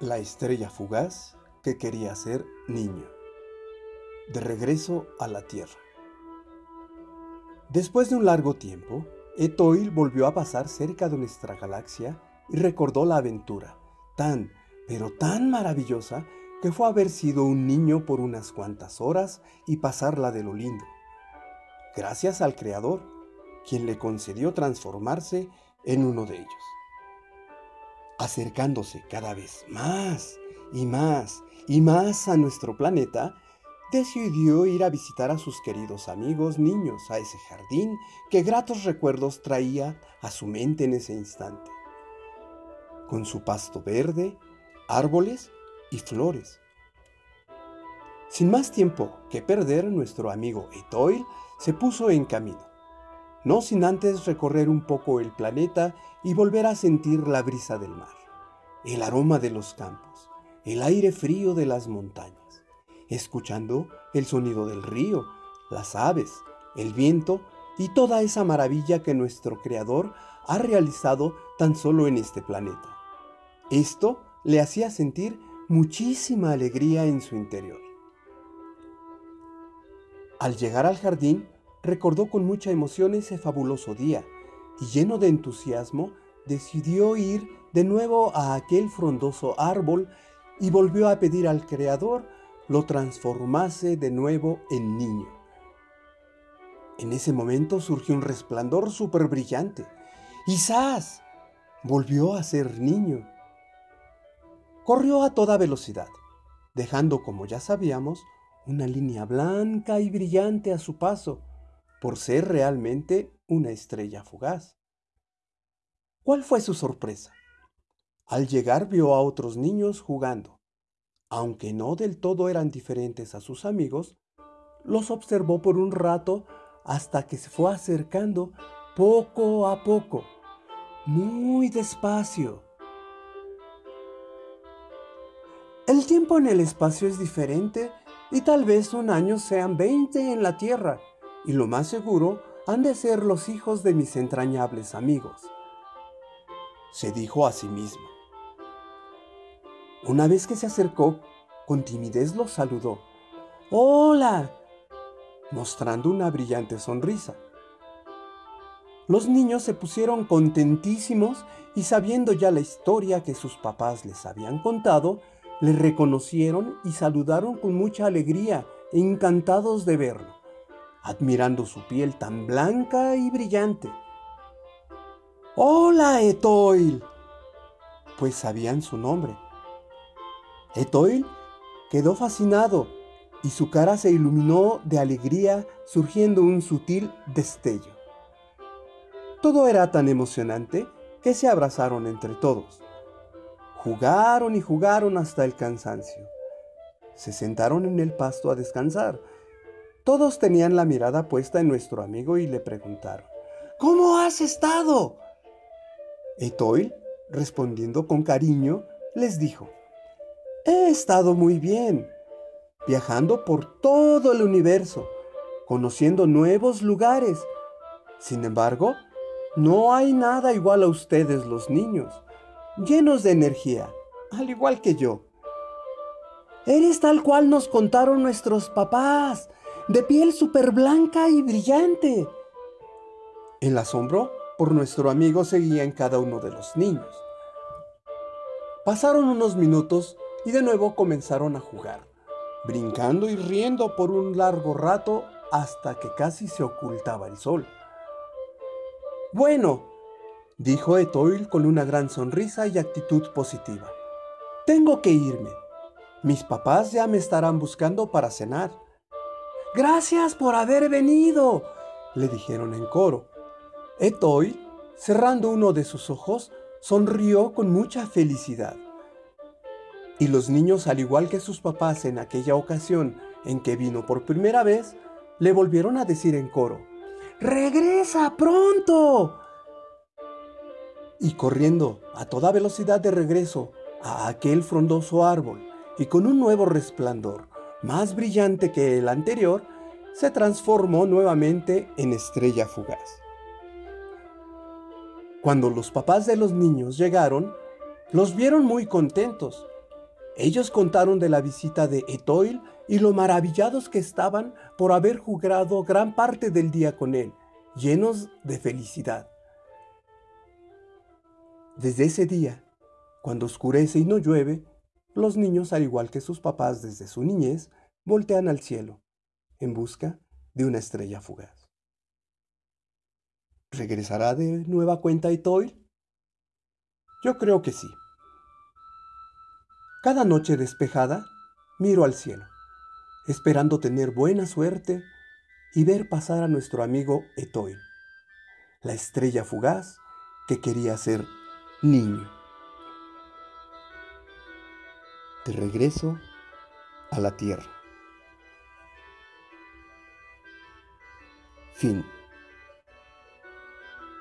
La estrella fugaz que quería ser niño. De regreso a la Tierra. Después de un largo tiempo, Etoil volvió a pasar cerca de nuestra galaxia y recordó la aventura, tan, pero tan maravillosa, que fue haber sido un niño por unas cuantas horas y pasarla de lo lindo. Gracias al Creador, quien le concedió transformarse en uno de ellos acercándose cada vez más y más y más a nuestro planeta, decidió ir a visitar a sus queridos amigos niños a ese jardín que gratos recuerdos traía a su mente en ese instante, con su pasto verde, árboles y flores. Sin más tiempo que perder, nuestro amigo Etoil se puso en camino no sin antes recorrer un poco el planeta y volver a sentir la brisa del mar, el aroma de los campos, el aire frío de las montañas, escuchando el sonido del río, las aves, el viento y toda esa maravilla que nuestro Creador ha realizado tan solo en este planeta. Esto le hacía sentir muchísima alegría en su interior. Al llegar al jardín, recordó con mucha emoción ese fabuloso día y lleno de entusiasmo decidió ir de nuevo a aquel frondoso árbol y volvió a pedir al Creador lo transformase de nuevo en niño. En ese momento surgió un resplandor súper brillante ¡zas! volvió a ser niño. Corrió a toda velocidad, dejando, como ya sabíamos, una línea blanca y brillante a su paso, por ser realmente una estrella fugaz. ¿Cuál fue su sorpresa? Al llegar vio a otros niños jugando. Aunque no del todo eran diferentes a sus amigos, los observó por un rato hasta que se fue acercando poco a poco, muy despacio. El tiempo en el espacio es diferente y tal vez un año sean 20 en la Tierra y lo más seguro han de ser los hijos de mis entrañables amigos. Se dijo a sí mismo. Una vez que se acercó, con timidez los saludó. ¡Hola! mostrando una brillante sonrisa. Los niños se pusieron contentísimos y sabiendo ya la historia que sus papás les habían contado, le reconocieron y saludaron con mucha alegría, encantados de verlo admirando su piel tan blanca y brillante. ¡Hola, Etoil! Pues sabían su nombre. Etoil quedó fascinado y su cara se iluminó de alegría surgiendo un sutil destello. Todo era tan emocionante que se abrazaron entre todos. Jugaron y jugaron hasta el cansancio. Se sentaron en el pasto a descansar todos tenían la mirada puesta en nuestro amigo y le preguntaron, ¿Cómo has estado? Etoil, respondiendo con cariño, les dijo, He estado muy bien, viajando por todo el universo, conociendo nuevos lugares. Sin embargo, no hay nada igual a ustedes los niños, llenos de energía, al igual que yo. Eres tal cual nos contaron nuestros papás, de piel súper blanca y brillante. El asombro por nuestro amigo seguía en cada uno de los niños. Pasaron unos minutos y de nuevo comenzaron a jugar, brincando y riendo por un largo rato hasta que casi se ocultaba el sol. Bueno, dijo Etoil con una gran sonrisa y actitud positiva. Tengo que irme. Mis papás ya me estarán buscando para cenar. Gracias por haber venido, le dijeron en coro. Etoy, cerrando uno de sus ojos, sonrió con mucha felicidad. Y los niños, al igual que sus papás en aquella ocasión en que vino por primera vez, le volvieron a decir en coro, ¡Regresa pronto! Y corriendo a toda velocidad de regreso a aquel frondoso árbol y con un nuevo resplandor, más brillante que el anterior, se transformó nuevamente en estrella fugaz. Cuando los papás de los niños llegaron, los vieron muy contentos Ellos contaron de la visita de Etoil y lo maravillados que estaban por haber jugado gran parte del día con él, llenos de felicidad. Desde ese día, cuando oscurece y no llueve, los niños, al igual que sus papás desde su niñez, voltean al cielo en busca de una estrella fugaz. ¿Regresará de nueva cuenta Etoil? Yo creo que sí. Cada noche despejada, miro al cielo, esperando tener buena suerte y ver pasar a nuestro amigo Etoil, la estrella fugaz que quería ser niño. De regreso a la tierra. Fin.